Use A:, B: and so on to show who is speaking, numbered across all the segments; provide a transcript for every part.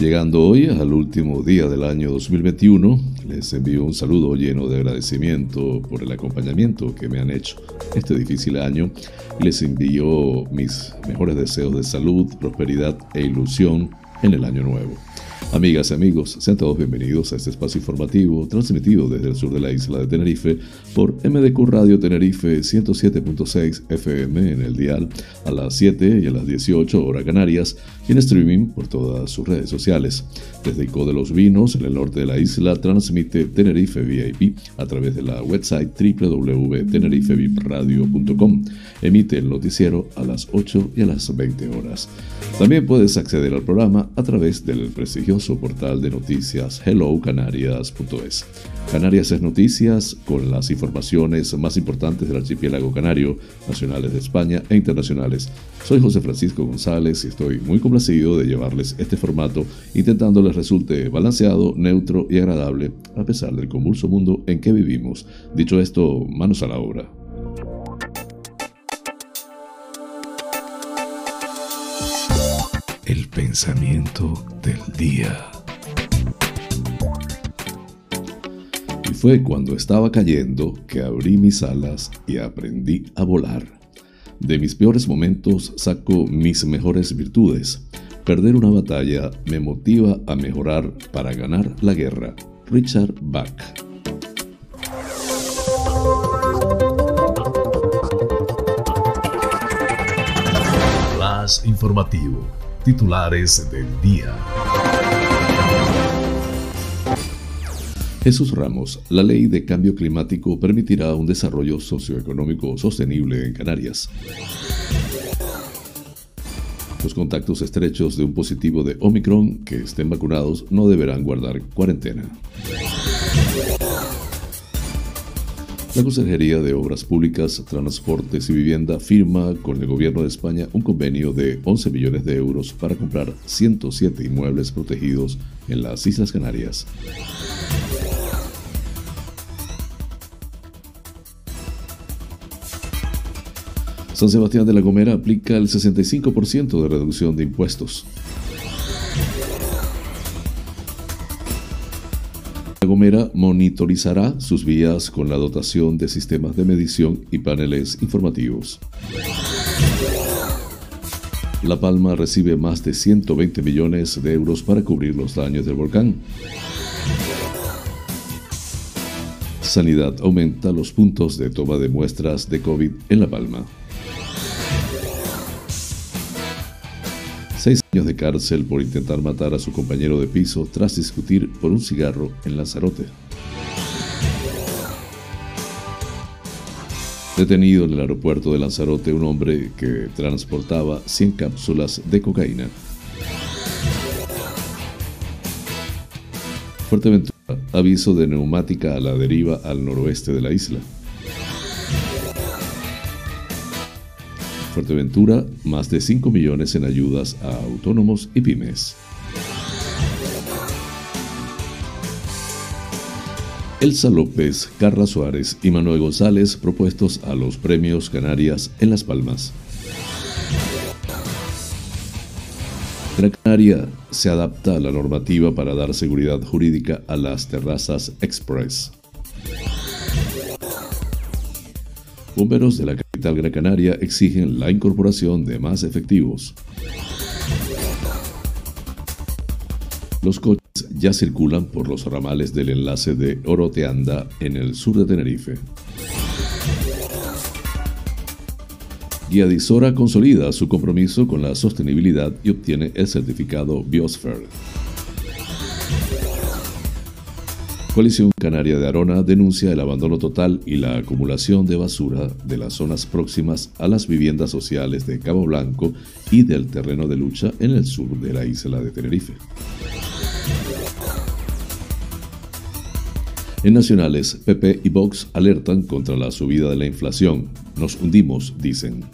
A: Llegando hoy al último día del año 2021, les envío un saludo lleno de agradecimiento por el acompañamiento que me han hecho este difícil año les envío mis mejores deseos de salud, prosperidad e ilusión en el año nuevo. Amigas y amigos, sean todos bienvenidos a este espacio informativo transmitido desde el sur de la isla de Tenerife por MDQ Radio Tenerife 107.6 FM en el dial a las 7 y a las 18 horas canarias y en streaming por todas sus redes sociales. Desde Ico de los Vinos, en el norte de la isla, transmite Tenerife VIP a través de la website www.tenerifevipradio.com. Emite el noticiero a las 8 y a las 20 horas. También puedes acceder al programa a través del prestigioso portal de noticias hellocanarias.es. Canarias es noticias con las informaciones más importantes del archipiélago canario, nacionales de España e internacionales. Soy José Francisco González y estoy muy complacido de llevarles este formato intentando les resulte balanceado, neutro y agradable a pesar del convulso mundo en que vivimos. Dicho esto, manos a la obra.
B: Pensamiento del día.
A: Y fue cuando estaba cayendo que abrí mis alas y aprendí a volar. De mis peores momentos saco mis mejores virtudes. Perder una batalla me motiva a mejorar para ganar la guerra. Richard Bach.
B: Flash informativo. Titulares del día.
A: Jesús Ramos, la ley de cambio climático permitirá un desarrollo socioeconómico sostenible en Canarias. Los contactos estrechos de un positivo de Omicron que estén vacunados no deberán guardar cuarentena. La Consejería de Obras Públicas, Transportes y Vivienda firma con el Gobierno de España un convenio de 11 millones de euros para comprar 107 inmuebles protegidos en las Islas Canarias. San Sebastián de la Gomera aplica el 65% de reducción de impuestos. Monitorizará sus vías con la dotación de sistemas de medición y paneles informativos. La Palma recibe más de 120 millones de euros para cubrir los daños del volcán. Sanidad aumenta los puntos de toma de muestras de COVID en La Palma. Seis años de cárcel por intentar matar a su compañero de piso tras discutir por un cigarro en Lanzarote. Detenido en el aeropuerto de Lanzarote un hombre que transportaba 100 cápsulas de cocaína. Fuerteventura, aviso de neumática a la deriva al noroeste de la isla. Fuerteventura, más de 5 millones en ayudas a autónomos y pymes. Elsa López, Carla Suárez y Manuel González propuestos a los premios Canarias en Las Palmas. Gran Canaria se adapta a la normativa para dar seguridad jurídica a las terrazas express. Bomberos de la capital Gran Canaria exigen la incorporación de más efectivos. Los coches ya circulan por los ramales del enlace de Oroteanda en el sur de Tenerife. Guía Disora consolida su compromiso con la sostenibilidad y obtiene el certificado Biosphere. Coalición Canaria de Arona denuncia el abandono total y la acumulación de basura de las zonas próximas a las viviendas sociales de Cabo Blanco y del terreno de lucha en el sur de la isla de Tenerife. En nacionales, PP y Vox alertan contra la subida de la inflación. Nos hundimos, dicen.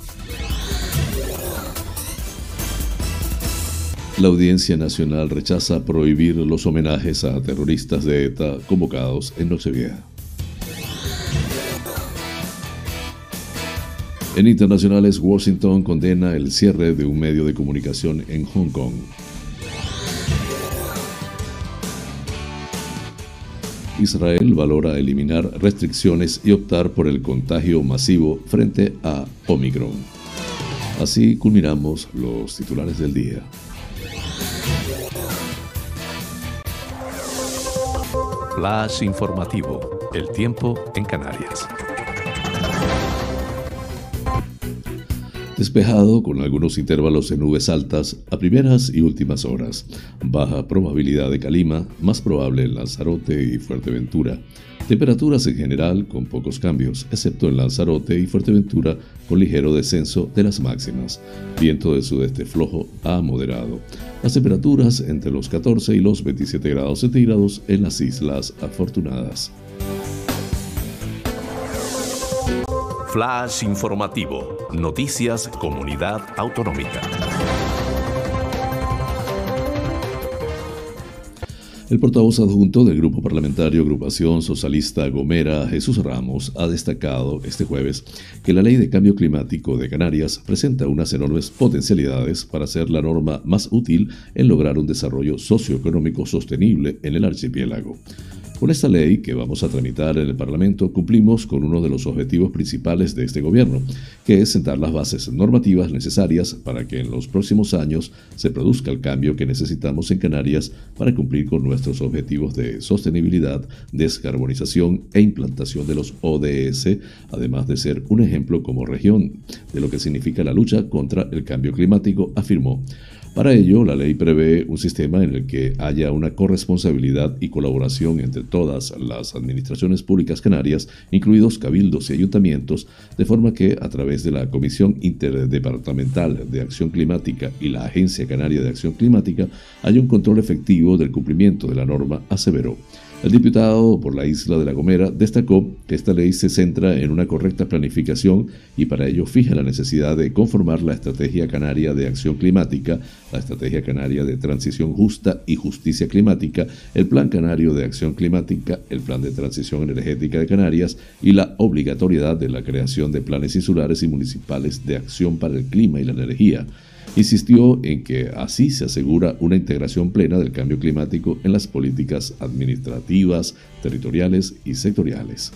A: La Audiencia Nacional rechaza prohibir los homenajes a terroristas de ETA convocados en Nochevieja. En internacionales, Washington condena el cierre de un medio de comunicación en Hong Kong. Israel valora eliminar restricciones y optar por el contagio masivo frente a Omicron. Así culminamos los titulares del día.
B: Flash informativo. El tiempo en Canarias.
A: Despejado con algunos intervalos de nubes altas a primeras y últimas horas. Baja probabilidad de calima, más probable en Lanzarote y Fuerteventura. Temperaturas en general con pocos cambios, excepto en Lanzarote y Fuerteventura con ligero descenso de las máximas. Viento de sudeste flojo a moderado. Las temperaturas entre los 14 y los 27 grados centígrados en las Islas Afortunadas.
B: Flash informativo. Noticias Comunidad Autonómica.
A: El portavoz adjunto del Grupo Parlamentario Agrupación Socialista Gomera, Jesús Ramos, ha destacado este jueves que la Ley de Cambio Climático de Canarias presenta unas enormes potencialidades para ser la norma más útil en lograr un desarrollo socioeconómico sostenible en el archipiélago. Con esta ley que vamos a tramitar en el Parlamento cumplimos con uno de los objetivos principales de este gobierno, que es sentar las bases normativas necesarias para que en los próximos años se produzca el cambio que necesitamos en Canarias para cumplir con nuestros objetivos de sostenibilidad, descarbonización e implantación de los ODS, además de ser un ejemplo como región de lo que significa la lucha contra el cambio climático, afirmó. Para ello, la ley prevé un sistema en el que haya una corresponsabilidad y colaboración entre todas las administraciones públicas canarias, incluidos cabildos y ayuntamientos, de forma que a través de la Comisión Interdepartamental de Acción Climática y la Agencia Canaria de Acción Climática haya un control efectivo del cumplimiento de la norma, aseveró. El diputado por la isla de La Gomera destacó que esta ley se centra en una correcta planificación y para ello fija la necesidad de conformar la Estrategia Canaria de Acción Climática, la Estrategia Canaria de Transición Justa y Justicia Climática, el Plan Canario de Acción Climática, el Plan de Transición Energética de Canarias y la obligatoriedad de la creación de planes insulares y municipales de acción para el clima y la energía. Insistió en que así se asegura una integración plena del cambio climático en las políticas administrativas, territoriales y sectoriales.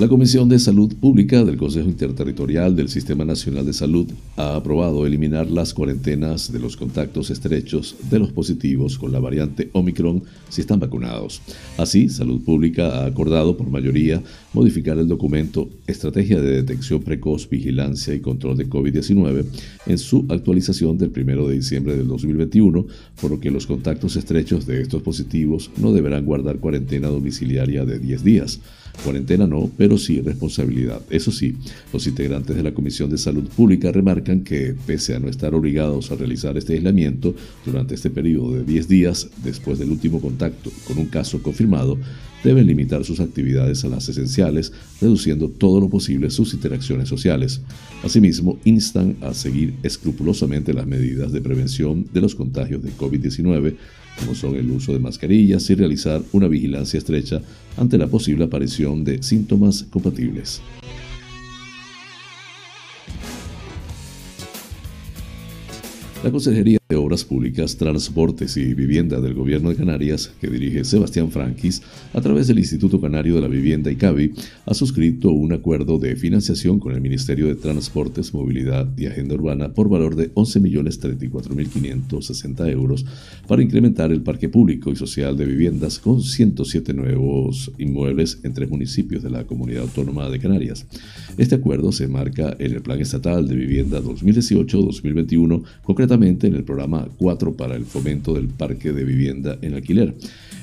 A: La Comisión de Salud Pública del Consejo Interterritorial del Sistema Nacional de Salud ha aprobado eliminar las cuarentenas de los contactos estrechos de los positivos con la variante Omicron si están vacunados. Así, Salud Pública ha acordado por mayoría modificar el documento Estrategia de Detección Precoz, Vigilancia y Control de COVID-19 en su actualización del 1 de diciembre del 2021, por lo que los contactos estrechos de estos positivos no deberán guardar cuarentena domiciliaria de 10 días. Cuarentena no, pero sí responsabilidad. Eso sí, los integrantes de la Comisión de Salud Pública remarcan que, pese a no estar obligados a realizar este aislamiento durante este periodo de 10 días después del último contacto con un caso confirmado, deben limitar sus actividades a las esenciales, reduciendo todo lo posible sus interacciones sociales. Asimismo, instan a seguir escrupulosamente las medidas de prevención de los contagios de COVID-19, como son el uso de mascarillas y realizar una vigilancia estrecha ante la posible aparición de síntomas compatibles. La Consejería de Obras Públicas, Transportes y Vivienda del Gobierno de Canarias, que dirige Sebastián Franquis, a través del Instituto Canario de la Vivienda ICABI, ha suscrito un acuerdo de financiación con el Ministerio de Transportes, Movilidad y Agenda Urbana por valor de 11.034.560 euros para incrementar el parque público y social de viviendas con 107 nuevos inmuebles en tres municipios de la Comunidad Autónoma de Canarias. Este acuerdo se marca en el Plan Estatal de Vivienda 2018-2021, concretamente en el programa programa 4 para el fomento del parque de vivienda en alquiler.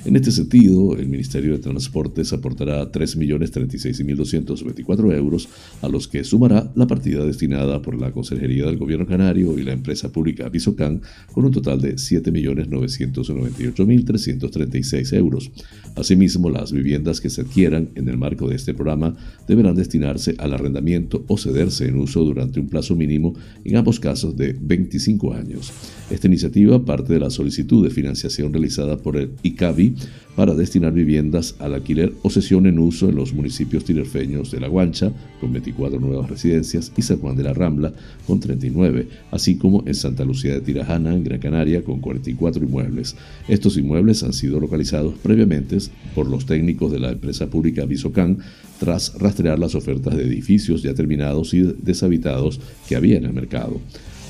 A: En este sentido, el Ministerio de Transportes aportará 3.036.224 euros, a los que sumará la partida destinada por la Consejería del Gobierno Canario y la empresa pública Visocan, con un total de 7.998.336 euros. Asimismo, las viviendas que se adquieran en el marco de este programa deberán destinarse al arrendamiento o cederse en uso durante un plazo mínimo, en ambos casos de 25 años. Esta iniciativa parte de la solicitud de financiación realizada por el ICABI para destinar viviendas al alquiler o sesión en uso en los municipios tinerfeños de La Guancha, con 24 nuevas residencias, y San Juan de la Rambla, con 39, así como en Santa Lucía de Tirajana, en Gran Canaria, con 44 inmuebles. Estos inmuebles han sido localizados previamente por los técnicos de la empresa pública Visocan tras rastrear las ofertas de edificios ya terminados y deshabitados que había en el mercado.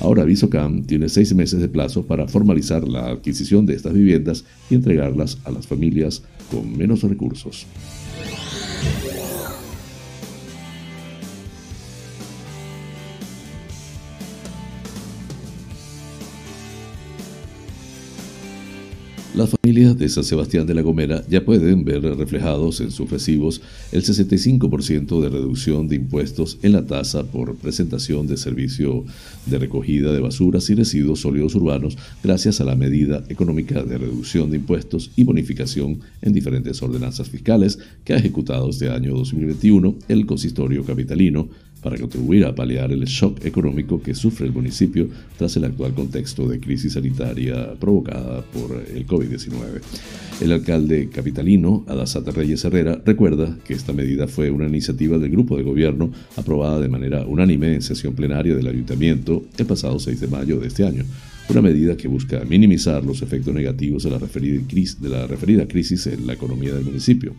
A: Ahora Visocam tiene seis meses de plazo para formalizar la adquisición de estas viviendas y entregarlas a las familias con menos recursos. Las familias de San Sebastián de la Gomera ya pueden ver reflejados en sus recibos el 65% de reducción de impuestos en la tasa por presentación de servicio de recogida de basuras y residuos sólidos urbanos gracias a la medida económica de reducción de impuestos y bonificación en diferentes ordenanzas fiscales que ha ejecutado este año 2021 el consistorio capitalino para contribuir a paliar el shock económico que sufre el municipio tras el actual contexto de crisis sanitaria provocada por el COVID-19. El alcalde capitalino, Adasata Reyes Herrera, recuerda que esta medida fue una iniciativa del grupo de gobierno aprobada de manera unánime en sesión plenaria del ayuntamiento el pasado 6 de mayo de este año, una medida que busca minimizar los efectos negativos de la referida crisis en la economía del municipio.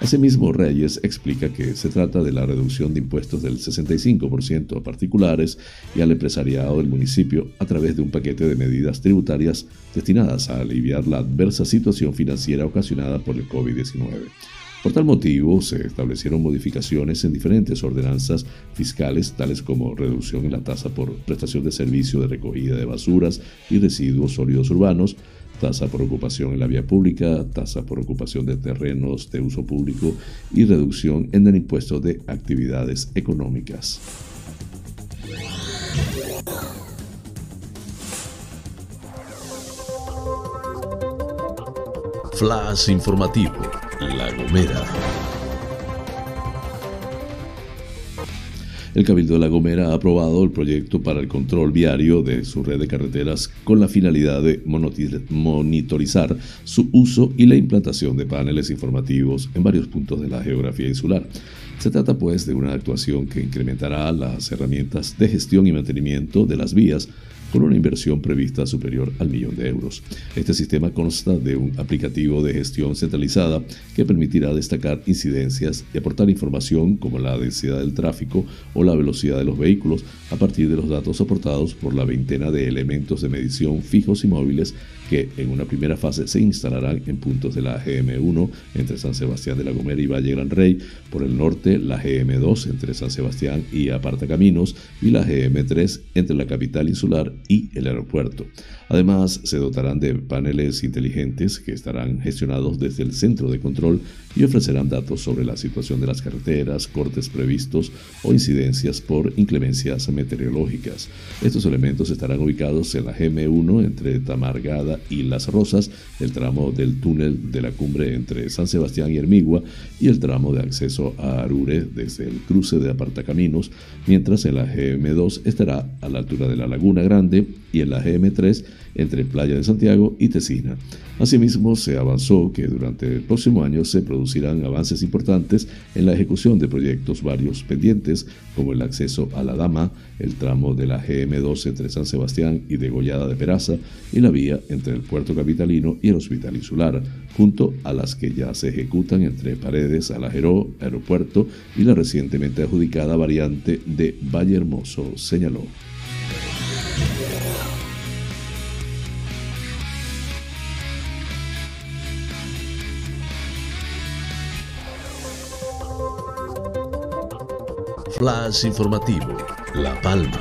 A: Asimismo, Reyes explica que se trata de la reducción de impuestos del 65% a particulares y al empresariado del municipio a través de un paquete de medidas tributarias destinadas a aliviar la adversa situación financiera ocasionada por el COVID-19. Por tal motivo, se establecieron modificaciones en diferentes ordenanzas fiscales, tales como reducción en la tasa por prestación de servicio de recogida de basuras y residuos sólidos urbanos, tasa por ocupación en la vía pública, tasa por ocupación de terrenos de uso público y reducción en el impuesto de actividades económicas.
B: Flash informativo, La Gomera.
A: El Cabildo de La Gomera ha aprobado el proyecto para el control viario de su red de carreteras con la finalidad de monitorizar su uso y la implantación de paneles informativos en varios puntos de la geografía insular. Se trata pues de una actuación que incrementará las herramientas de gestión y mantenimiento de las vías con una inversión prevista superior al millón de euros. Este sistema consta de un aplicativo de gestión centralizada que permitirá destacar incidencias y aportar información como la densidad del tráfico o la velocidad de los vehículos a partir de los datos aportados por la veintena de elementos de medición fijos y móviles que en una primera fase se instalarán en puntos de la GM1 entre San Sebastián de la Gomera y Valle Gran Rey, por el norte la GM2 entre San Sebastián y Apartacaminos y la GM3 entre la capital insular y el aeropuerto. Además, se dotarán de paneles inteligentes que estarán gestionados desde el centro de control y ofrecerán datos sobre la situación de las carreteras, cortes previstos o incidencias por inclemencias meteorológicas. Estos elementos estarán ubicados en la GM1 entre Tamargada y Las Rosas, el tramo del túnel de la cumbre entre San Sebastián y Hermigua y el tramo de acceso a Arure desde el cruce de Apartacaminos, mientras en la GM2 estará a la altura de la Laguna Grande y en la GM3 entre Playa de Santiago y Tesina. Asimismo, se avanzó que durante el próximo año se producirán avances importantes en la ejecución de proyectos varios pendientes, como el acceso a la Dama, el tramo de la GM2 entre San Sebastián y Degollada de Peraza y la vía entre el puerto capitalino y el hospital insular, junto a las que ya se ejecutan entre Paredes, Alajeró, Aeropuerto y la recientemente adjudicada variante de Valle Hermoso, señaló.
B: Flash informativo, La Palma.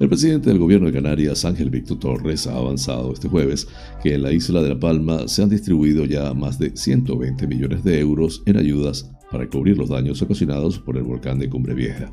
A: El presidente del gobierno de Canarias, Ángel Víctor Torres, ha avanzado este jueves que en la isla de La Palma se han distribuido ya más de 120 millones de euros en ayudas para cubrir los daños ocasionados por el volcán de Cumbre Vieja.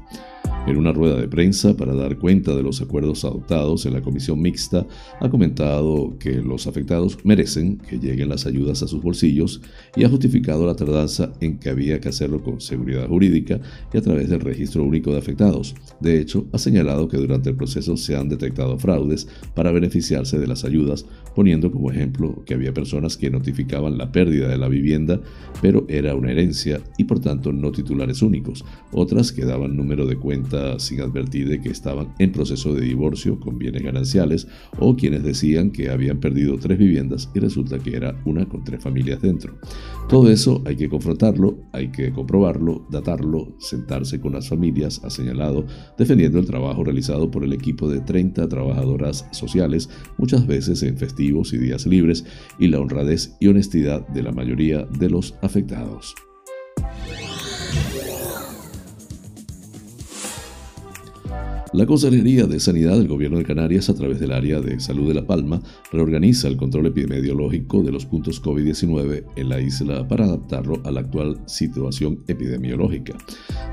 A: En una rueda de prensa para dar cuenta de los acuerdos adoptados en la comisión mixta, ha comentado que los afectados merecen que lleguen las ayudas a sus bolsillos y ha justificado la tardanza en que había que hacerlo con seguridad jurídica y a través del registro único de afectados. De hecho, ha señalado que durante el proceso se han detectado fraudes para beneficiarse de las ayudas, poniendo como ejemplo que había personas que notificaban la pérdida de la vivienda, pero era una herencia y por tanto no titulares únicos, otras que daban número de cuenta sin advertir de que estaban en proceso de divorcio con bienes gananciales o quienes decían que habían perdido tres viviendas y resulta que era una con tres familias dentro. Todo eso hay que confrontarlo, hay que comprobarlo, datarlo, sentarse con las familias, ha señalado, defendiendo el trabajo realizado por el equipo de 30 trabajadoras sociales, muchas veces en festivos y días libres, y la honradez y honestidad de la mayoría de los afectados. La Consejería de Sanidad del Gobierno de Canarias, a través del área de salud de La Palma, reorganiza el control epidemiológico de los puntos COVID-19 en la isla para adaptarlo a la actual situación epidemiológica.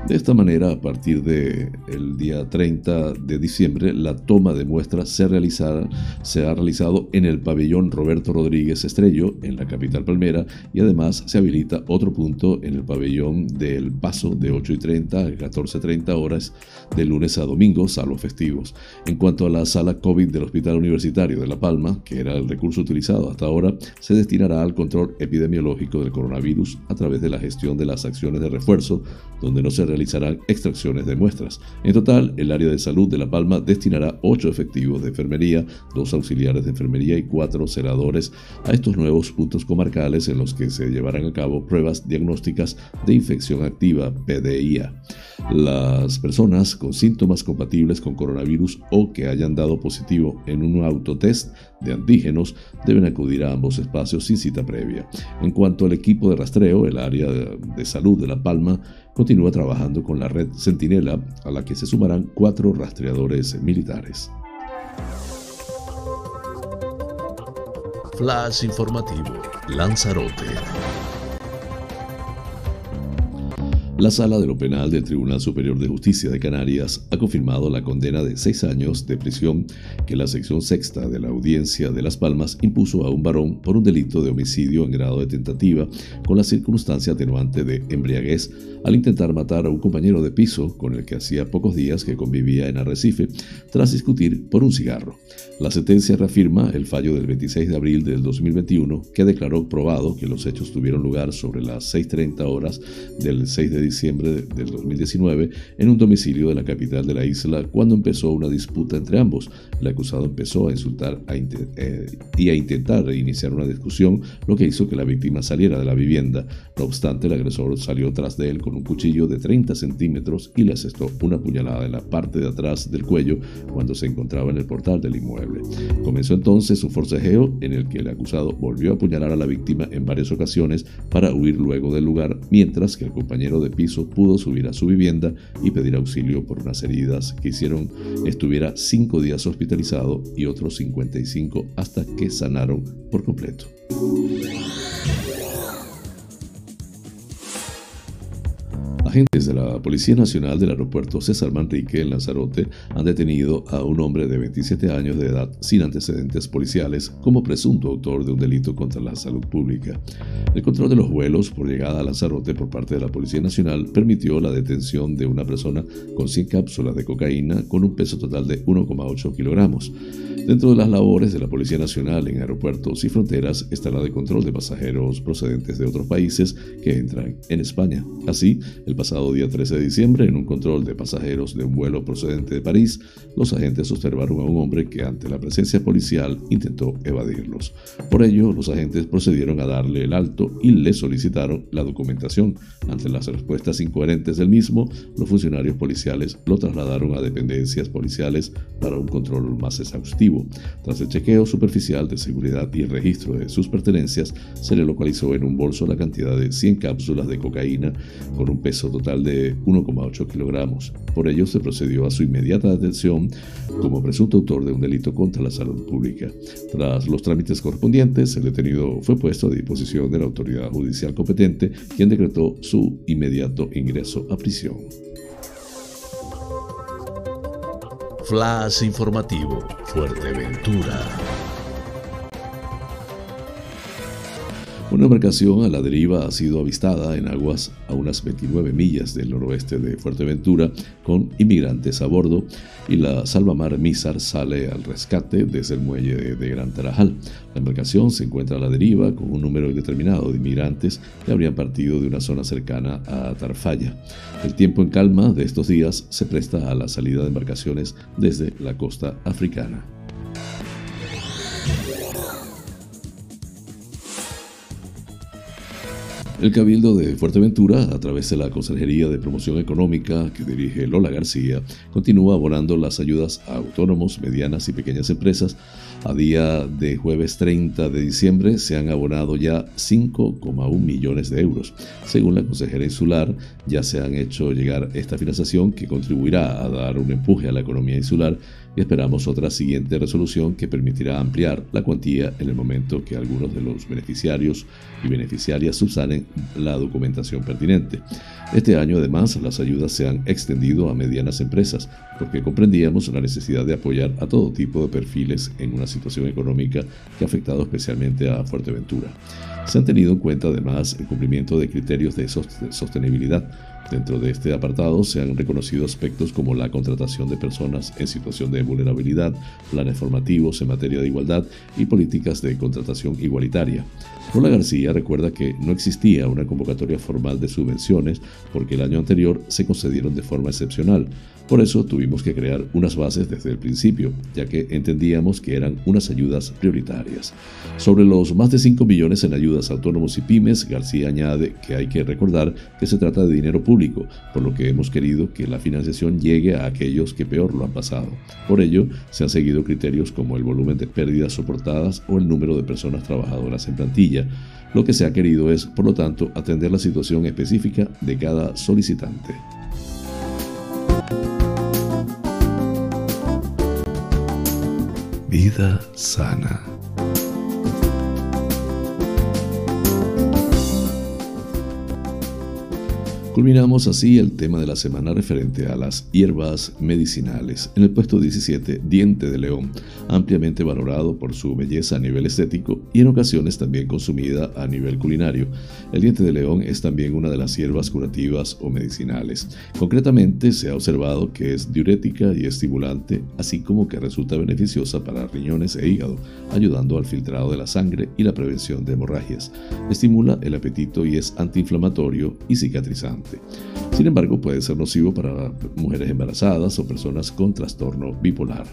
A: De esta manera, a partir del día 30 de diciembre, la toma de muestras se, se ha realizado en el pabellón Roberto Rodríguez Estrello, en la capital palmera, y además se habilita otro punto en el pabellón del Paso de 8 y 30 a 14.30 horas de lunes a domingo a los festivos. En cuanto a la sala COVID del Hospital Universitario de La Palma, que era el recurso utilizado hasta ahora, se destinará al control epidemiológico del coronavirus a través de la gestión de las acciones de refuerzo, donde no se realizarán extracciones de muestras. En total, el área de salud de La Palma destinará ocho efectivos de enfermería, dos auxiliares de enfermería y cuatro celadores a estos nuevos puntos comarcales en los que se llevarán a cabo pruebas diagnósticas de infección activa, PDIA. Las personas con síntomas compatibles con coronavirus o que hayan dado positivo en un autotest de antígenos deben acudir a ambos espacios sin cita previa. En cuanto al equipo de rastreo, el área de salud de La Palma continúa trabajando con la red Centinela, a la que se sumarán cuatro rastreadores militares.
B: Flash informativo, Lanzarote.
A: La Sala de lo Penal del Tribunal Superior de Justicia de Canarias ha confirmado la condena de seis años de prisión que la sección sexta de la Audiencia de Las Palmas impuso a un varón por un delito de homicidio en grado de tentativa con la circunstancia atenuante de embriaguez al intentar matar a un compañero de piso con el que hacía pocos días que convivía en Arrecife tras discutir por un cigarro. La sentencia reafirma el fallo del 26 de abril del 2021 que declaró probado que los hechos tuvieron lugar sobre las 6.30 horas del 6 de diciembre del 2019 en un domicilio de la capital de la isla cuando empezó una disputa entre ambos. El acusado empezó a insultar eh, y a intentar iniciar una discusión, lo que hizo que la víctima saliera de la vivienda. No obstante, el agresor salió tras de él con un cuchillo de 30 centímetros y le asestó una puñalada en la parte de atrás del cuello cuando se encontraba en el portal del inmueble. Comenzó entonces un forcejeo en el que el acusado volvió a apuñalar a la víctima en varias ocasiones para huir luego del lugar, mientras que el compañero de pudo subir a su vivienda y pedir auxilio por unas heridas que hicieron estuviera cinco días hospitalizado y otros 55 hasta que sanaron por completo. Agentes de la Policía Nacional del Aeropuerto César Manrique en Lanzarote han detenido a un hombre de 27 años de edad sin antecedentes policiales como presunto autor de un delito contra la salud pública. El control de los vuelos por llegada a Lanzarote por parte de la Policía Nacional permitió la detención de una persona con 100 cápsulas de cocaína con un peso total de 1,8 kilogramos. Dentro de las labores de la Policía Nacional en aeropuertos y fronteras está la de control de pasajeros procedentes de otros países que entran en España. Así, el pasado día 13 de diciembre, en un control de pasajeros de un vuelo procedente de París, los agentes observaron a un hombre que ante la presencia policial intentó evadirlos. Por ello, los agentes procedieron a darle el alto y le solicitaron la documentación. Ante las respuestas incoherentes del mismo, los funcionarios policiales lo trasladaron a dependencias policiales para un control más exhaustivo. Tras el chequeo superficial de seguridad y registro de sus pertenencias, se le localizó en un bolso la cantidad de 100 cápsulas de cocaína con un peso total de 1,8 kilogramos. Por ello se procedió a su inmediata detención como presunto autor de un delito contra la salud pública. Tras los trámites correspondientes, el detenido fue puesto a disposición de la autoridad judicial competente, quien decretó su inmediato ingreso a prisión.
B: Flash informativo, Fuerteventura.
A: Una embarcación a la deriva ha sido avistada en aguas a unas 29 millas del noroeste de Fuerteventura con inmigrantes a bordo y la salvamar Mizar sale al rescate desde el muelle de, Gran Tarajal. La embarcación se encuentra a la deriva con un número indeterminado de inmigrantes que habrían partido de una zona cercana a Tarfaya. El tiempo en calma de estos días se presta a la salida de embarcaciones desde la costa africana. El Cabildo de Fuerteventura, a través de la Consejería de Promoción Económica que dirige Lola García, continúa abonando las ayudas a autónomos, medianas y pequeñas empresas. A día de jueves 30 de diciembre se han abonado ya 5,1 millones de euros. Según la consejera insular, ya se han hecho llegar esta financiación que contribuirá a dar un empuje a la economía insular y esperamos otra siguiente resolución que permitirá ampliar la cuantía en el momento que algunos de los beneficiarios y beneficiarias subsanen la documentación pertinente. Este año además las ayudas se han extendido a medianas empresas porque comprendíamos la necesidad de apoyar a todo tipo de perfiles en una situación económica que ha afectado especialmente a Fuerteventura. Se han tenido en cuenta además el cumplimiento de criterios de sostenibilidad Dentro de este apartado se han reconocido aspectos como la contratación de personas en situación de vulnerabilidad, planes formativos en materia de igualdad y políticas de contratación igualitaria. Lola García recuerda que no existía una convocatoria formal de subvenciones porque el año anterior se concedieron de forma excepcional, por eso tuvimos que crear unas bases desde el principio, ya que entendíamos que eran unas ayudas prioritarias. Sobre los más de 5 millones en ayudas a autónomos y pymes, García añade que hay que recordar que se trata de dinero público, por lo que hemos querido que la financiación llegue a aquellos que peor lo han pasado. Por ello, se han seguido criterios como el volumen de pérdidas soportadas o el número de personas trabajadoras en plantilla. Lo que se ha querido es, por lo tanto, atender la situación específica de cada solicitante.
B: Vida sana.
A: Culminamos así el tema de la semana referente a las hierbas medicinales. En el puesto 17, diente de león, ampliamente valorado por su belleza a nivel estético y en ocasiones también consumida a nivel culinario. El diente de león es también una de las hierbas curativas o medicinales. Concretamente, se ha observado que es diurética y estimulante, así como que resulta beneficiosa para riñones e hígado, ayudando al filtrado de la sangre y la prevención de hemorragias. Estimula el apetito y es antiinflamatorio y cicatrizante. Sin embargo, puede ser nocivo para mujeres embarazadas o personas con trastorno bipolar.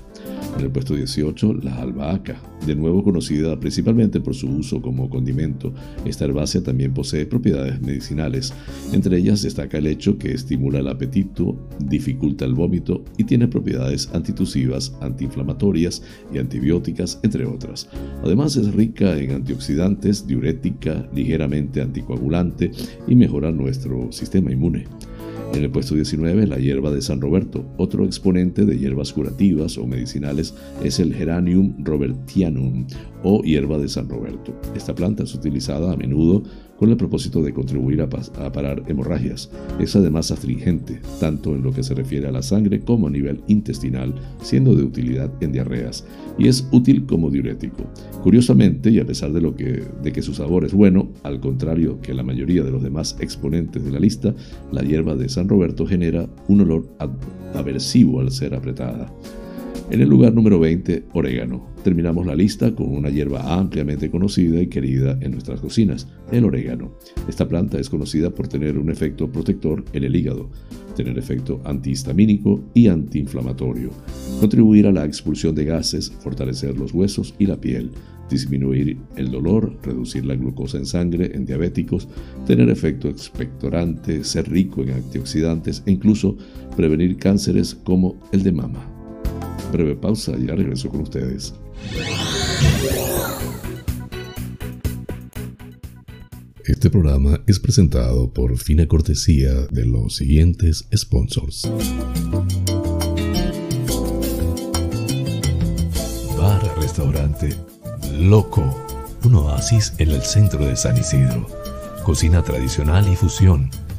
A: En el puesto 18, la albahaca, de nuevo conocida principalmente por su uso como condimento. Esta herbácea también posee propiedades medicinales. Entre ellas destaca el hecho que estimula el apetito, dificulta el vómito y tiene propiedades antitusivas, antiinflamatorias y antibióticas, entre otras. Además es rica en antioxidantes, diurética, ligeramente anticoagulante y mejora nuestro sistema inmune. En el puesto 19, la hierba de San Roberto. Otro exponente de hierbas curativas o medicinales es el Geranium robertianum o hierba de San Roberto. Esta planta es utilizada a menudo con el propósito de contribuir a, parar hemorragias. Es además astringente, tanto en lo que se refiere a la sangre como a nivel intestinal, siendo de utilidad en diarreas, y es útil como diurético. Curiosamente, y a pesar de, lo que, de que su sabor es bueno, al contrario que la mayoría de los demás exponentes de la lista, la hierba de San Roberto genera un olor aversivo al ser apretada. En el lugar número 20, orégano. Terminamos la lista con una hierba ampliamente conocida y querida en nuestras cocinas, el orégano. Esta planta es conocida por tener un efecto protector en el hígado, tener efecto antihistamínico y antiinflamatorio, contribuir a la expulsión de gases, fortalecer los huesos y la piel, disminuir el dolor, reducir la glucosa en sangre en diabéticos, tener efecto expectorante, ser rico en antioxidantes e incluso prevenir cánceres como el de mama breve pausa y ya regreso con ustedes.
B: Este programa es presentado por fina cortesía de los siguientes sponsors. Bar Restaurante Loco, un oasis en el centro de San Isidro. Cocina tradicional y fusión,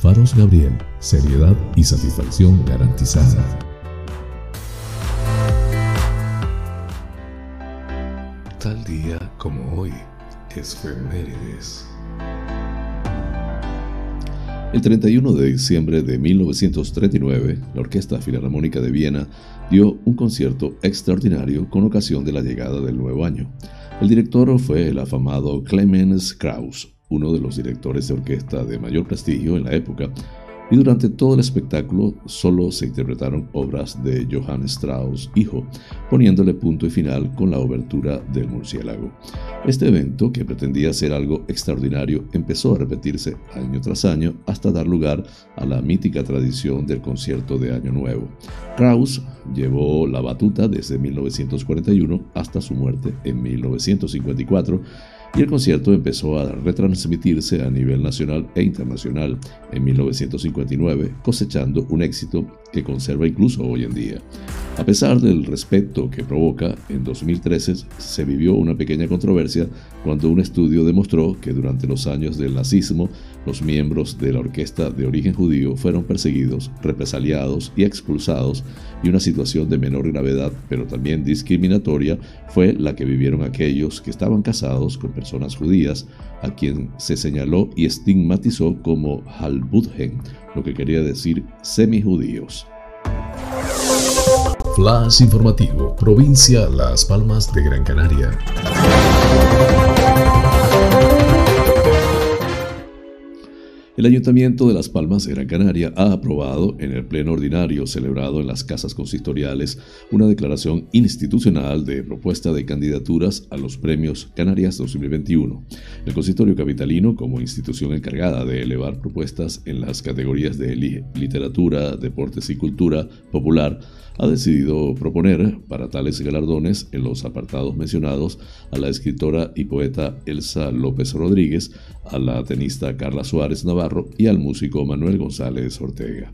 B: Faros Gabriel, seriedad y satisfacción garantizada. Tal día como hoy, Esfemérides. El 31 de diciembre de 1939, la Orquesta Filarmónica de Viena dio un concierto extraordinario con ocasión de la llegada del nuevo año. El director fue el afamado Clemens Krauss, uno de los directores de orquesta de mayor prestigio en la época, y durante todo el espectáculo solo se interpretaron obras de Johann Strauss, hijo, poniéndole punto y final con la obertura del murciélago. Este evento, que pretendía ser algo extraordinario, empezó a repetirse año tras año hasta dar lugar a la mítica tradición del concierto de Año Nuevo. Strauss llevó la batuta desde 1941 hasta su muerte en 1954 y el concierto empezó a retransmitirse a nivel nacional e internacional en 1959, cosechando un éxito que conserva incluso hoy en día. A pesar del respeto que provoca, en 2013 se vivió una pequeña controversia cuando un estudio demostró que durante los años del nazismo los miembros de la orquesta de origen judío fueron perseguidos, represaliados y expulsados y una situación de menor gravedad pero también discriminatoria fue la que vivieron aquellos que estaban casados con personas judías a quien se señaló y estigmatizó como Halbudgen, lo que quería decir semijudíos. Flash informativo, provincia Las Palmas de Gran Canaria.
A: El Ayuntamiento de Las Palmas Gran Canaria ha aprobado en el pleno ordinario celebrado en las casas consistoriales una declaración institucional de propuesta de candidaturas a los premios Canarias 2021. El consistorio capitalino, como institución encargada de elevar propuestas en las categorías de literatura, deportes y cultura popular, ha decidido proponer para tales galardones en los apartados mencionados a la escritora y poeta Elsa López Rodríguez, a la tenista Carla Suárez Navarro y al músico Manuel González Ortega.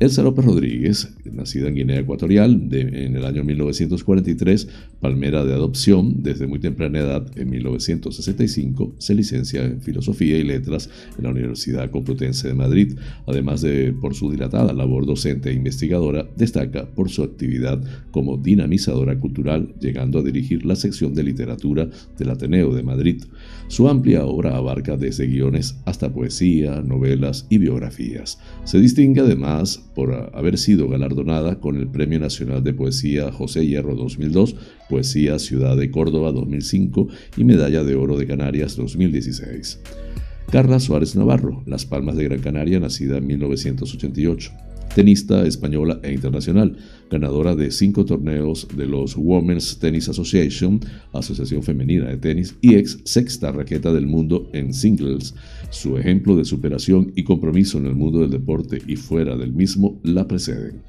A: Elsa López Rodríguez, nacida en Guinea Ecuatorial en el año 1943, palmera de adopción, desde muy temprana edad, en 1965, se licencia en Filosofía y Letras en la Universidad Complutense de Madrid. Además de por su dilatada labor docente e investigadora, destaca por su actividad como dinamizadora cultural, llegando a dirigir la sección de literatura del Ateneo de Madrid. Su amplia obra abarca desde guiones hasta poesía, novelas y biografías. Se distingue además por haber sido galardonada con el Premio Nacional de Poesía José Hierro 2002, Poesía Ciudad de Córdoba 2005 y Medalla de Oro de Canarias 2016. Carla Suárez Navarro, Las Palmas de Gran Canaria, nacida en 1988 tenista española e internacional, ganadora de cinco torneos de los Women's Tennis Association, Asociación Femenina de Tenis, y ex sexta raqueta del mundo en singles. Su ejemplo de superación y compromiso en el mundo del deporte y fuera del mismo la preceden.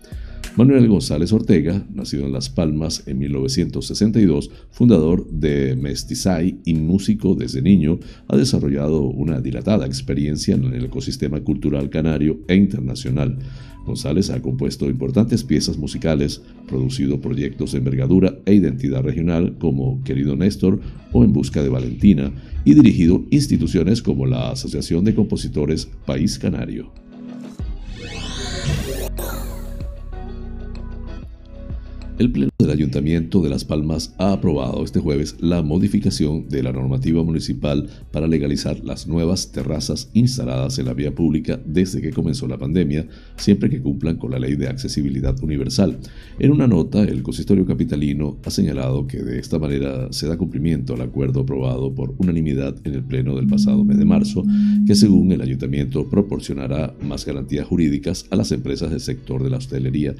A: Manuel González Ortega, nacido en Las Palmas en 1962, fundador de Mestizay y músico desde niño, ha desarrollado una dilatada experiencia en el ecosistema cultural canario e internacional. González ha compuesto importantes piezas musicales, producido proyectos de envergadura e identidad regional como Querido Néstor o En Busca de Valentina y dirigido instituciones como la Asociación de Compositores País Canario. El Pleno del Ayuntamiento de Las Palmas ha aprobado este jueves la modificación de la normativa municipal para legalizar las nuevas terrazas instaladas en la vía pública desde que comenzó la pandemia, siempre que cumplan con la ley de accesibilidad universal. En una nota, el consistorio capitalino ha señalado que de esta manera se da cumplimiento al acuerdo aprobado por unanimidad en el Pleno del pasado mes de marzo, que según el ayuntamiento proporcionará más garantías jurídicas a las empresas del sector de la hostelería,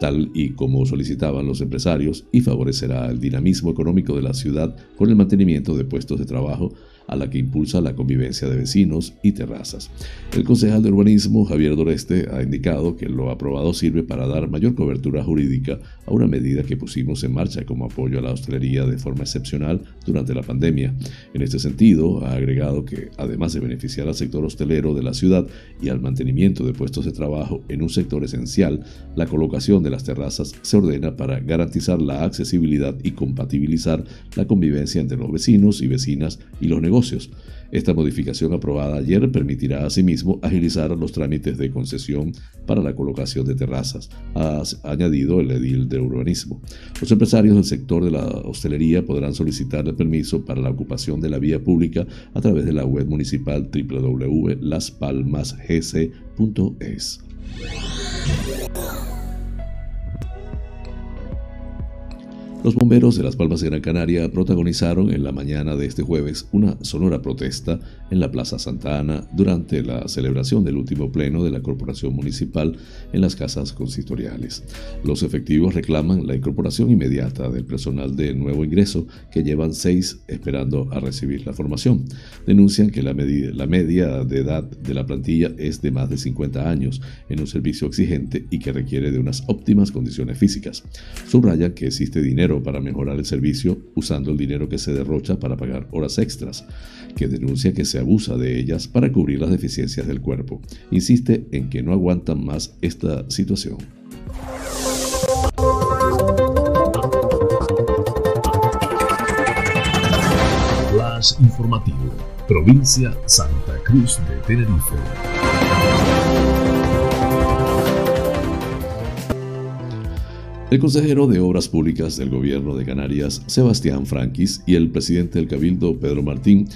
A: tal y como solicitaban los empresarios y favorecerá el dinamismo económico de la ciudad con el mantenimiento de puestos de trabajo a la que impulsa la convivencia de vecinos y terrazas. El concejal de urbanismo Javier Doreste ha indicado que lo aprobado sirve para dar mayor cobertura jurídica a una medida que pusimos en marcha como apoyo a la hostelería de forma excepcional durante la pandemia. En este sentido, ha agregado que, además de beneficiar al sector hostelero de la ciudad y al mantenimiento de puestos de trabajo en un sector esencial, la colocación de las terrazas se ordena para garantizar la accesibilidad y compatibilizar la convivencia entre los vecinos y vecinas y los negocios esta modificación aprobada ayer permitirá asimismo agilizar los trámites de concesión para la colocación de terrazas, ha añadido el edil de urbanismo. Los empresarios del sector de la hostelería podrán solicitar el permiso para la ocupación de la vía pública a través de la web municipal www.laspalmasgc.es. Los bomberos de Las Palmas de Gran Canaria protagonizaron en la mañana de este jueves una sonora protesta en la Plaza Santa Ana durante la celebración del último pleno de la Corporación Municipal en las casas consistoriales. Los efectivos reclaman la incorporación inmediata del personal de nuevo ingreso que llevan seis esperando a recibir la formación. Denuncian que la, la media de edad de la plantilla es de más de 50 años en un servicio exigente y que requiere de unas óptimas condiciones físicas. Subrayan que existe dinero para mejorar el servicio usando el dinero que se derrocha para pagar horas extras, que denuncia que se abusa de ellas para cubrir las deficiencias del cuerpo. Insiste en que no aguantan más esta situación.
B: Flash informativo, provincia Santa Cruz de Tenerife.
A: El consejero de Obras Públicas del Gobierno de Canarias, Sebastián Franquis, y el presidente del Cabildo, Pedro Martín,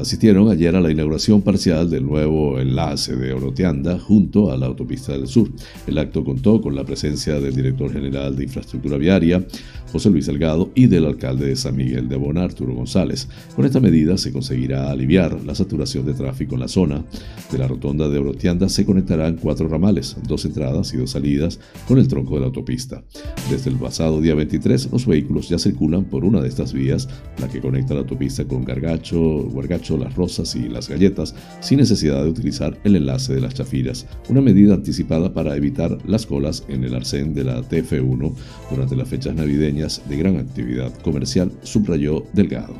A: asistieron ayer a la inauguración parcial del nuevo enlace de Orotianda junto a la autopista del sur. El acto contó con la presencia del director general de infraestructura viaria, José Luis Salgado, y del alcalde de San Miguel de Bona, Arturo González. Con esta medida se conseguirá aliviar la saturación de tráfico en la zona. De la rotonda de Orotianda se conectarán cuatro ramales, dos entradas y dos salidas con el tronco de la autopista. Desde el pasado día 23, los vehículos ya circulan por una de estas vías, la que conecta la autopista con Gargacho, Huergacho, Las Rosas y Las Galletas, sin necesidad de utilizar el enlace de las Chafiras, una medida anticipada para evitar las colas en el arcén de la TF1 durante las fechas navideñas de gran actividad comercial, subrayó Delgado.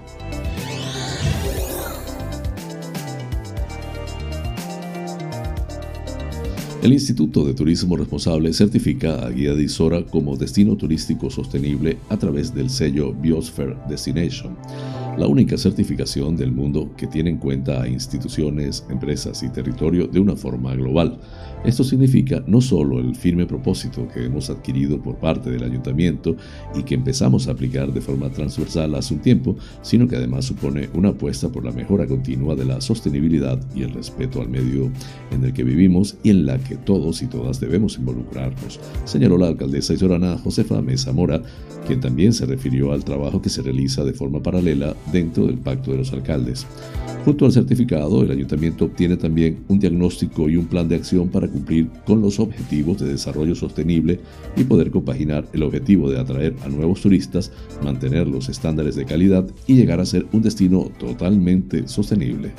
A: El Instituto de Turismo Responsable certifica a Guía de Isora como destino turístico sostenible a través del sello Biosphere Destination, la única certificación del mundo que tiene en cuenta a instituciones, empresas y territorio de una forma global. Esto significa no solo el firme propósito que hemos adquirido por parte del ayuntamiento y que empezamos a aplicar de forma transversal hace un tiempo, sino que además supone una apuesta por la mejora continua de la sostenibilidad y el respeto al medio en el que vivimos y en la que todos y todas debemos involucrarnos, señaló la alcaldesa isorana Josefa Mesa Mora, quien también se refirió al trabajo que se realiza de forma paralela dentro del Pacto de los Alcaldes. Junto al certificado, el ayuntamiento obtiene también un diagnóstico y un plan de acción para cumplir con los objetivos de desarrollo sostenible y poder compaginar el objetivo de atraer a nuevos turistas, mantener los estándares de calidad y llegar a ser un destino totalmente sostenible.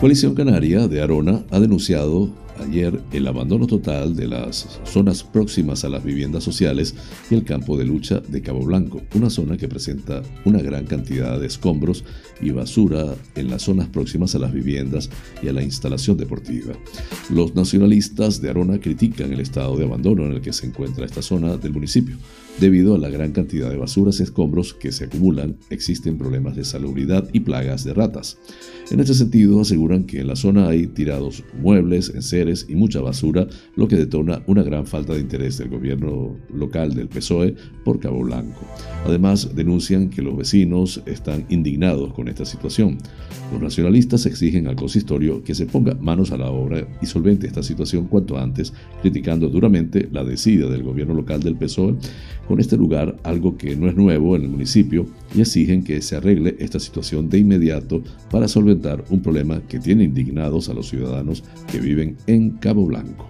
A: Coalición Canaria de Arona ha denunciado ayer el abandono total de las zonas próximas a las viviendas sociales y el campo de lucha de Cabo Blanco, una zona que presenta una gran cantidad de escombros y basura en las zonas próximas a las viviendas y a la instalación deportiva. Los nacionalistas de Arona critican el estado de abandono en el que se encuentra esta zona del municipio. Debido a la gran cantidad de basuras y escombros que se acumulan, existen problemas de salubridad y plagas de ratas. En este sentido, aseguran que en la zona hay tirados muebles, enseres y mucha basura, lo que detona una gran falta de interés del gobierno local del PSOE por Cabo Blanco. Además, denuncian que los vecinos están indignados con esta situación. Los nacionalistas exigen al consistorio que se ponga manos a la obra y solvente esta situación cuanto antes, criticando duramente la decida del gobierno local del PSOE con este lugar, algo que no es nuevo en el municipio, y exigen que se arregle esta situación de inmediato para solventar un problema que tiene indignados a los ciudadanos que viven en Cabo Blanco.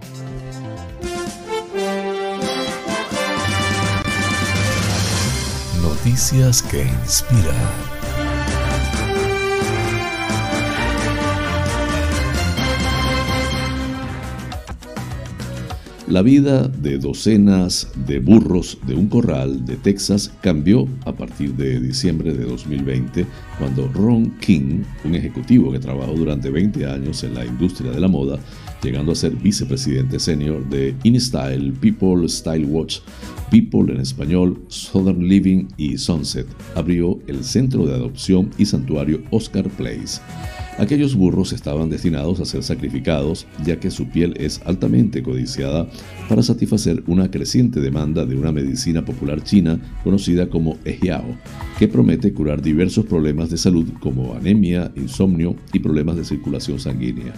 B: Noticias que inspiran.
A: La vida de docenas de burros de un corral de Texas cambió a partir de diciembre de 2020, cuando Ron King, un ejecutivo que trabajó durante 20 años en la industria de la moda, llegando a ser vicepresidente senior de InStyle, People Style Watch, People en español, Southern Living y Sunset, abrió el centro de adopción y santuario Oscar Place. Aquellos burros estaban destinados a ser sacrificados, ya que su piel es altamente codiciada para satisfacer una creciente demanda de una medicina popular china conocida como Ejiao, que promete curar diversos problemas de salud como anemia, insomnio y problemas de circulación sanguínea.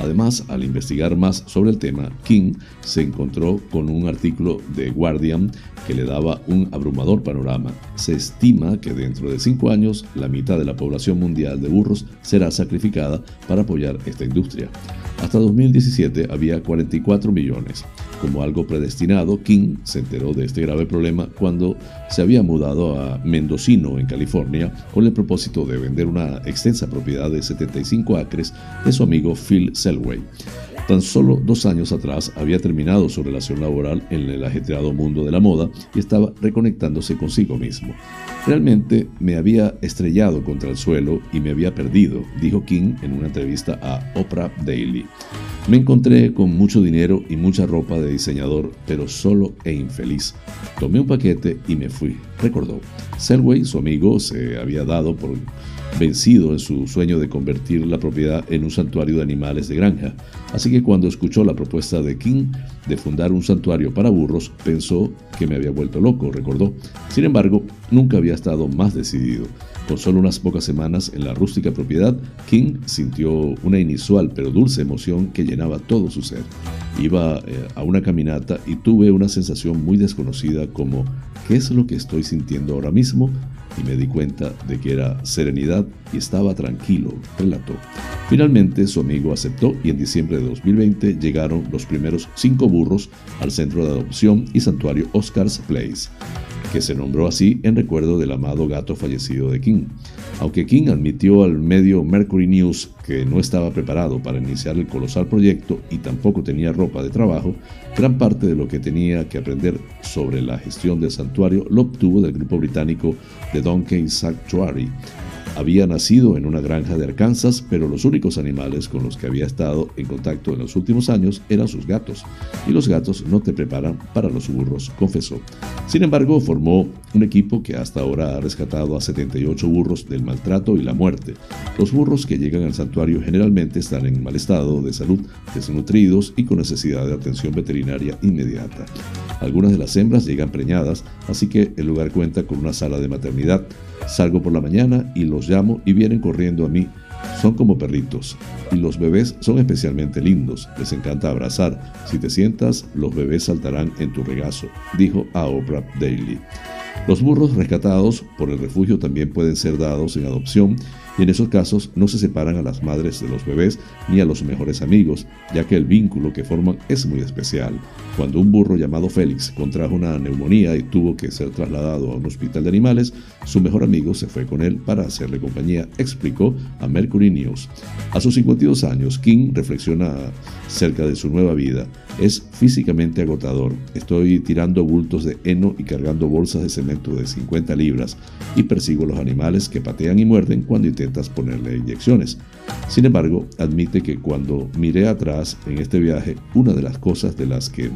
A: Además, al investigar más sobre el tema, King se encontró con un artículo de Guardian que le daba un abrumador panorama. Se estima que dentro de cinco años la mitad de la población mundial de burros será sacrificada para apoyar esta industria. Hasta 2017 había 44 millones. Como algo predestinado, King se enteró de este grave problema cuando se había mudado a Mendocino, en California, con el propósito de vender una extensa propiedad de 75 acres de su amigo Phil Selway. Tan solo dos años atrás había terminado su relación laboral en el ajetreado mundo de la moda y estaba reconectándose consigo mismo. Realmente me había estrellado contra el suelo y me había perdido, dijo King en una entrevista a Oprah Daily. Me encontré con mucho dinero y mucha ropa de diseñador, pero solo e infeliz. Tomé un paquete y me fui, recordó. Selway, su amigo, se había dado por vencido en su sueño de convertir la propiedad en un santuario de animales de granja. Así que cuando escuchó la propuesta de King de fundar un santuario para burros, pensó que me había vuelto loco, recordó. Sin embargo, nunca había estado más decidido. Con solo unas pocas semanas en la rústica propiedad, King sintió una inusual pero dulce emoción que llenaba todo su ser. Iba eh, a una caminata y tuve una sensación muy desconocida como ¿qué es lo que estoy sintiendo ahora mismo? Y me di cuenta de que era serenidad y estaba tranquilo, relató. Finalmente su amigo aceptó y en diciembre de 2020 llegaron los primeros cinco burros al centro de adopción y santuario Oscars Place que se nombró así en recuerdo del amado gato fallecido de King. Aunque King admitió al medio Mercury News que no estaba preparado para iniciar el colosal proyecto y tampoco tenía ropa de trabajo, gran parte de lo que tenía que aprender sobre la gestión del santuario lo obtuvo del grupo británico The Donkey Sanctuary, había nacido en una granja de Arkansas, pero los únicos animales con los que había estado en contacto en los últimos años eran sus gatos, y los gatos no te preparan para los burros, confesó. Sin embargo, formó un equipo que hasta ahora ha rescatado a 78 burros del maltrato y la muerte. Los burros que llegan al santuario generalmente están en mal estado de salud, desnutridos y con necesidad de atención veterinaria inmediata. Algunas de las hembras llegan preñadas, así que el lugar cuenta con una sala de maternidad, Salgo por la mañana y los llamo y vienen corriendo a mí. Son como perritos. Y los bebés son especialmente lindos. Les encanta abrazar. Si te sientas, los bebés saltarán en tu regazo, dijo a Oprah Daily. Los burros rescatados por el refugio también pueden ser dados en adopción y en esos casos no se separan a las madres de los bebés ni a los mejores amigos, ya que el vínculo que forman es muy especial. Cuando un burro llamado Félix contrajo una neumonía y tuvo que ser trasladado a un hospital de animales, su mejor amigo se fue con él para hacerle compañía, explicó a Mercury News. A sus 52 años, King reflexiona cerca de su nueva vida. Es físicamente agotador. Estoy tirando bultos de heno y cargando bolsas de cemento de 50 libras y persigo los animales que patean y muerden cuando intentas ponerle inyecciones. Sin embargo, admite que cuando miré atrás en este viaje, una de las cosas de las que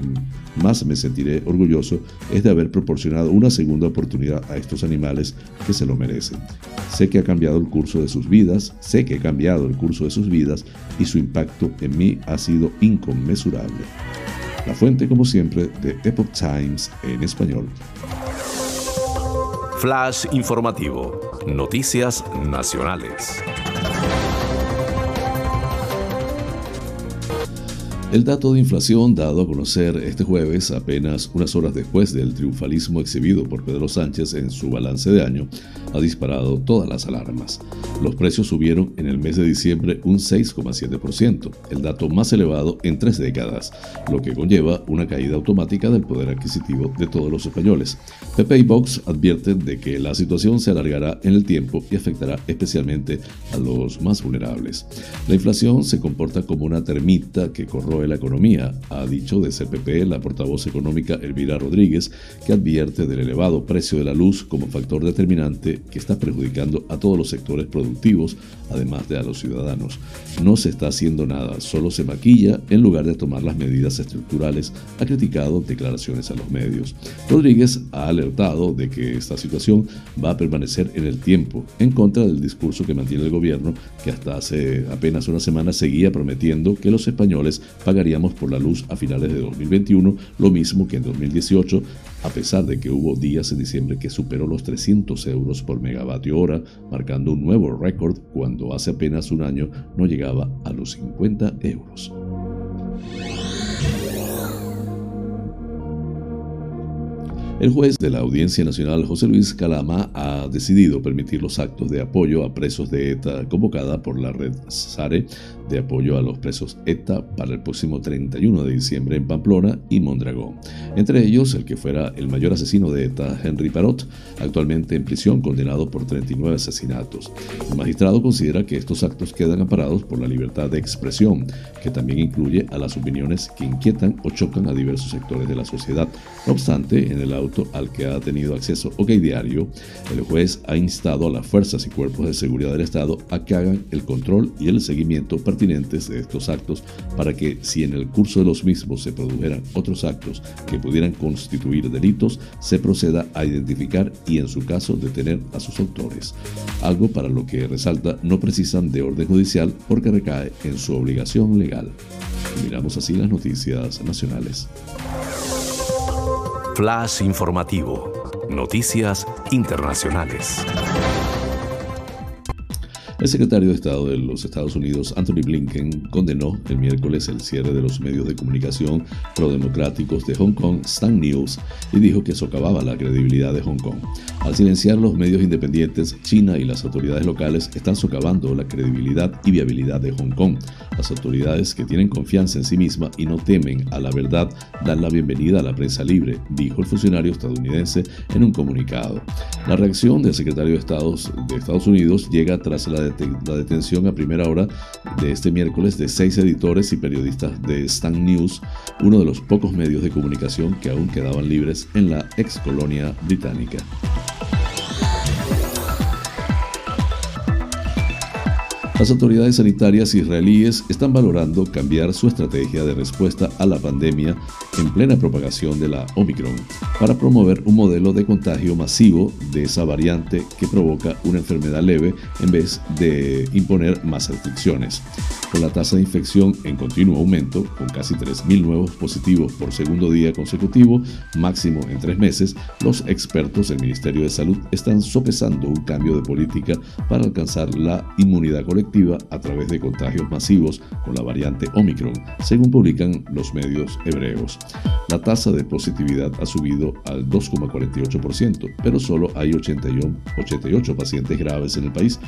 A: más me sentiré orgulloso es de haber proporcionado una segunda oportunidad a estos animales que se lo merecen. Sé que ha cambiado el curso de sus vidas, sé que he cambiado el curso de sus vidas y su impacto en mí ha sido inconmensurable. La fuente, como siempre, de Epoch Times en español.
B: Flash informativo. Noticias nacionales.
A: El dato de inflación dado a conocer este jueves, apenas unas horas después del triunfalismo exhibido por Pedro Sánchez en su balance de año, ha disparado todas las alarmas. Los precios subieron en el mes de diciembre un 6,7%, el dato más elevado en tres décadas, lo que conlleva una caída automática del poder adquisitivo de todos los españoles. Pepe y Vox advierten de que la situación se alargará en el tiempo y afectará especialmente a los más vulnerables. La inflación se comporta como una termita que corroe la economía, ha dicho de CPP la portavoz económica Elvira Rodríguez, que advierte del elevado precio de la luz como factor determinante que está perjudicando a todos los sectores productivos, además de a los ciudadanos. No se está haciendo nada, solo se maquilla en lugar de tomar las medidas estructurales, ha criticado declaraciones a los medios. Rodríguez ha alertado de que esta situación va a permanecer en el tiempo, en contra del discurso que mantiene el gobierno, que hasta hace apenas una semana seguía prometiendo que los españoles pagaríamos por la luz a finales de 2021 lo mismo que en 2018, a pesar de que hubo días en diciembre que superó los 300 euros por megavatio hora, marcando un nuevo récord cuando hace apenas un año no llegaba a los 50 euros. El juez de la Audiencia Nacional, José Luis Calama, ha decidido permitir los actos de apoyo a presos de ETA convocada por la red SARE de apoyo a los presos ETA para el próximo 31 de diciembre en Pamplona y Mondragón. Entre ellos, el que fuera el mayor asesino de ETA, Henry Parot, actualmente en prisión condenado por 39 asesinatos. El magistrado considera que estos actos quedan amparados por la libertad de expresión, que también incluye a las opiniones que inquietan o chocan a diversos sectores de la sociedad. No obstante, en el auto al que ha tenido acceso OK Diario, el juez ha instado a las fuerzas y cuerpos de seguridad del Estado a que hagan el control y el seguimiento pertinentes de estos actos para que si en el curso de los mismos se produjeran otros actos que pudieran constituir delitos, se proceda a identificar y en su caso detener a sus autores. Algo para lo que resalta no precisan de orden judicial porque recae en su obligación legal. Miramos así las noticias nacionales.
B: Flash informativo. Noticias internacionales.
A: El secretario de Estado de los Estados Unidos, Anthony Blinken, condenó el miércoles el cierre de los medios de comunicación prodemocráticos de Hong Kong, Stan News, y dijo que socavaba la credibilidad de Hong Kong. Al silenciar los medios independientes, China y las autoridades locales están socavando la credibilidad y viabilidad de Hong Kong. Las autoridades que tienen confianza en sí mismas y no temen a la verdad dan la bienvenida a la prensa libre, dijo el funcionario estadounidense en un comunicado. La reacción del secretario de Estado de Estados Unidos llega tras la la detención a primera hora de este miércoles de seis editores y periodistas de Stan News, uno de los pocos medios de comunicación que aún quedaban libres en la ex colonia británica. Las autoridades sanitarias israelíes están valorando cambiar su estrategia de respuesta a la pandemia en plena propagación de la Omicron para promover un modelo de contagio masivo de esa variante que provoca una enfermedad leve en vez de imponer más restricciones. Con la tasa de infección en continuo aumento, con casi 3.000 nuevos positivos por segundo día consecutivo, máximo en tres meses, los expertos del Ministerio de Salud están sopesando un cambio de política para alcanzar la inmunidad colectiva a través de contagios masivos con la variante Omicron, según publican los medios hebreos. La tasa de positividad ha subido al 2,48%, pero solo hay 81, 88 pacientes graves en el país.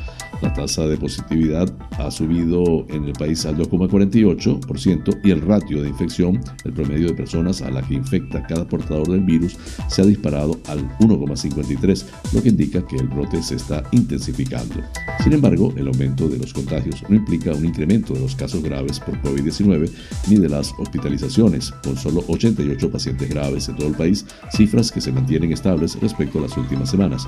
A: La tasa de positividad ha subido en el país al 2,48% y el ratio de infección, el promedio de personas a la que infecta cada portador del virus, se ha disparado al 1,53, lo que indica que el brote se está intensificando. Sin embargo, el aumento de los contagios no implica un incremento de los casos graves por COVID-19 ni de las hospitalizaciones, con solo 88 pacientes graves en todo el país, cifras que se mantienen estables respecto a las últimas semanas.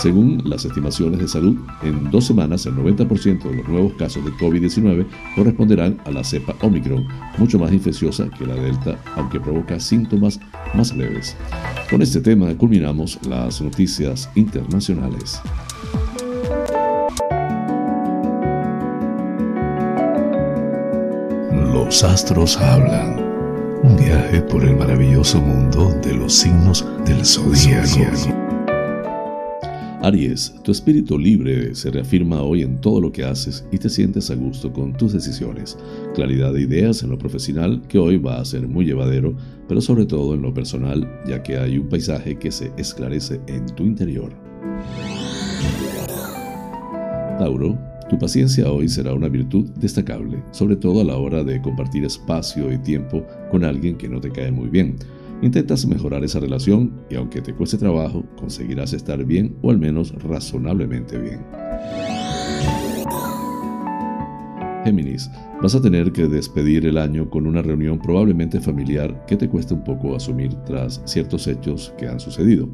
A: Según las estimaciones de salud, en dos semanas el 90% de los nuevos casos de COVID-19 corresponderán a la cepa Omicron, mucho más infecciosa que la Delta, aunque provoca síntomas más leves. Con este tema culminamos las noticias internacionales.
B: Los astros hablan. Un viaje por el maravilloso mundo de los signos del zodiaco.
A: Aries, tu espíritu libre se reafirma hoy en todo lo que haces y te sientes a gusto con tus decisiones. Claridad de ideas en lo profesional que hoy va a ser muy llevadero, pero sobre todo en lo personal, ya que hay un paisaje que se esclarece en tu interior. Tauro, tu paciencia hoy será una virtud destacable, sobre todo a la hora de compartir espacio y tiempo con alguien que no te cae muy bien. Intentas mejorar esa relación y aunque te cueste trabajo, conseguirás estar bien o al menos razonablemente bien. Géminis, vas a tener que despedir el año con una reunión probablemente familiar que te cueste un poco asumir tras ciertos hechos que han sucedido.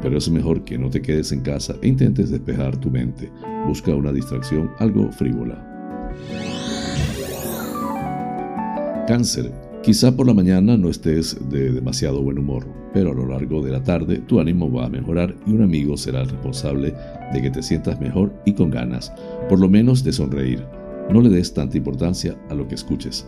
A: Pero es mejor que no te quedes en casa e intentes despejar tu mente. Busca una distracción algo frívola. Cáncer, Quizá por la mañana no estés de demasiado buen humor, pero a lo largo de la tarde tu ánimo va a mejorar y un amigo será el responsable de que te sientas mejor y con ganas, por lo menos de sonreír. No le des tanta importancia a lo que escuches.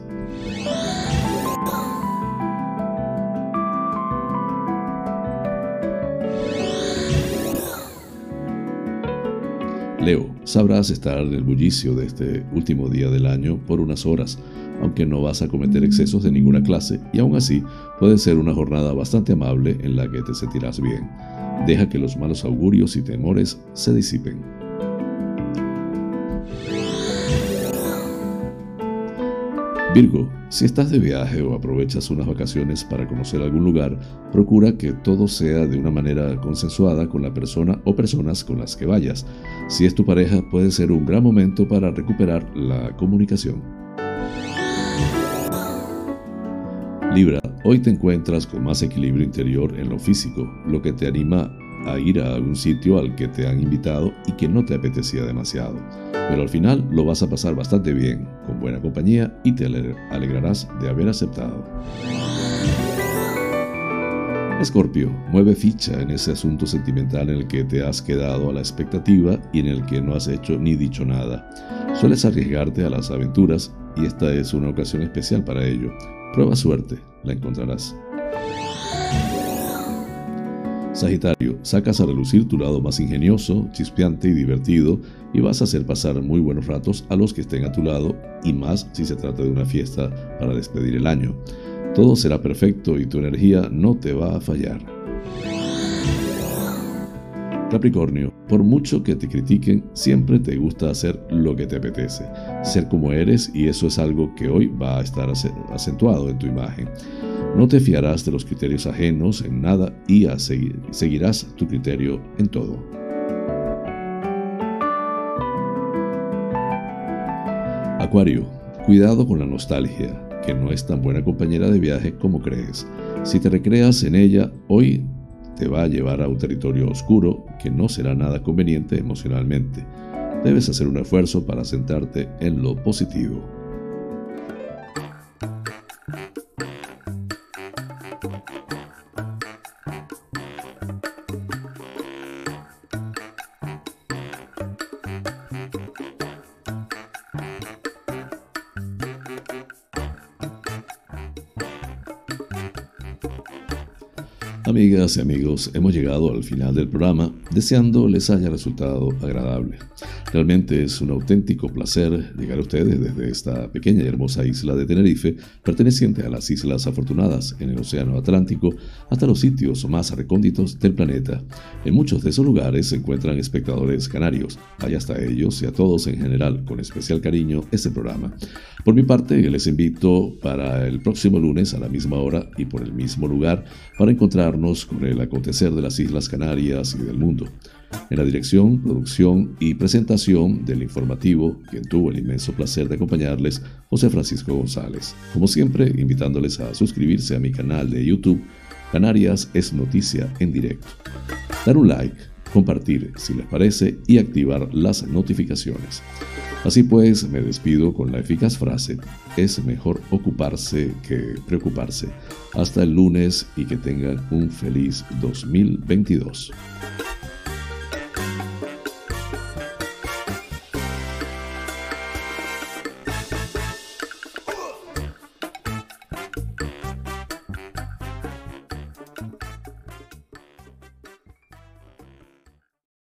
A: Leo, sabrás estar en el bullicio de este último día del año por unas horas aunque no vas a cometer excesos de ninguna clase y aún así puede ser una jornada bastante amable en la que te sentirás bien. Deja que los malos augurios y temores se disipen. Virgo, si estás de viaje o aprovechas unas vacaciones para conocer algún lugar, procura que todo sea de una manera consensuada con la persona o personas con las que vayas. Si es tu pareja, puede ser un gran momento para recuperar la comunicación. Libra, hoy te encuentras con más equilibrio interior en lo físico, lo que te anima a ir a algún sitio al que te han invitado y que no te apetecía demasiado. Pero al final lo vas a pasar bastante bien, con buena compañía y te alegrarás de haber aceptado. Escorpio, mueve ficha en ese asunto sentimental en el que te has quedado a la expectativa y en el que no has hecho ni dicho nada. Sueles arriesgarte a las aventuras y esta es una ocasión especial para ello. Prueba suerte, la encontrarás. Sagitario, sacas a relucir tu lado más ingenioso, chispeante y divertido y vas a hacer pasar muy buenos ratos a los que estén a tu lado y más si se trata de una fiesta para despedir el año. Todo será perfecto y tu energía no te va a fallar. Capricornio, por mucho que te critiquen, siempre te gusta hacer lo que te apetece, ser como eres y eso es algo que hoy va a estar acentuado en tu imagen. No te fiarás de los criterios ajenos en nada y seguirás tu criterio en todo. Acuario, cuidado con la nostalgia, que no es tan buena compañera de viaje como crees. Si te recreas en ella, hoy te va a llevar a un territorio oscuro que no será nada conveniente emocionalmente. Debes hacer un esfuerzo para sentarte en lo positivo. Amigas y amigos, hemos llegado al final del programa, deseando les haya resultado agradable. Realmente es un auténtico placer llegar a ustedes desde esta pequeña y hermosa isla de Tenerife, perteneciente a las Islas Afortunadas en el Océano Atlántico, hasta los sitios más recónditos del planeta. En muchos de esos lugares se encuentran espectadores canarios. Vaya hasta ellos y a todos en general, con especial cariño, este programa. Por mi parte, les invito para el próximo lunes a la misma hora y por el mismo lugar para encontrarnos con el acontecer de las Islas Canarias y del mundo. En la dirección, producción y presentación del informativo, quien tuvo el inmenso placer de acompañarles, José Francisco González. Como siempre, invitándoles a suscribirse a mi canal de YouTube, Canarias es Noticia en Directo. Dar un like, compartir si les parece y activar las notificaciones. Así pues, me despido con la eficaz frase, es mejor ocuparse que preocuparse. Hasta el lunes y que tengan un feliz 2022.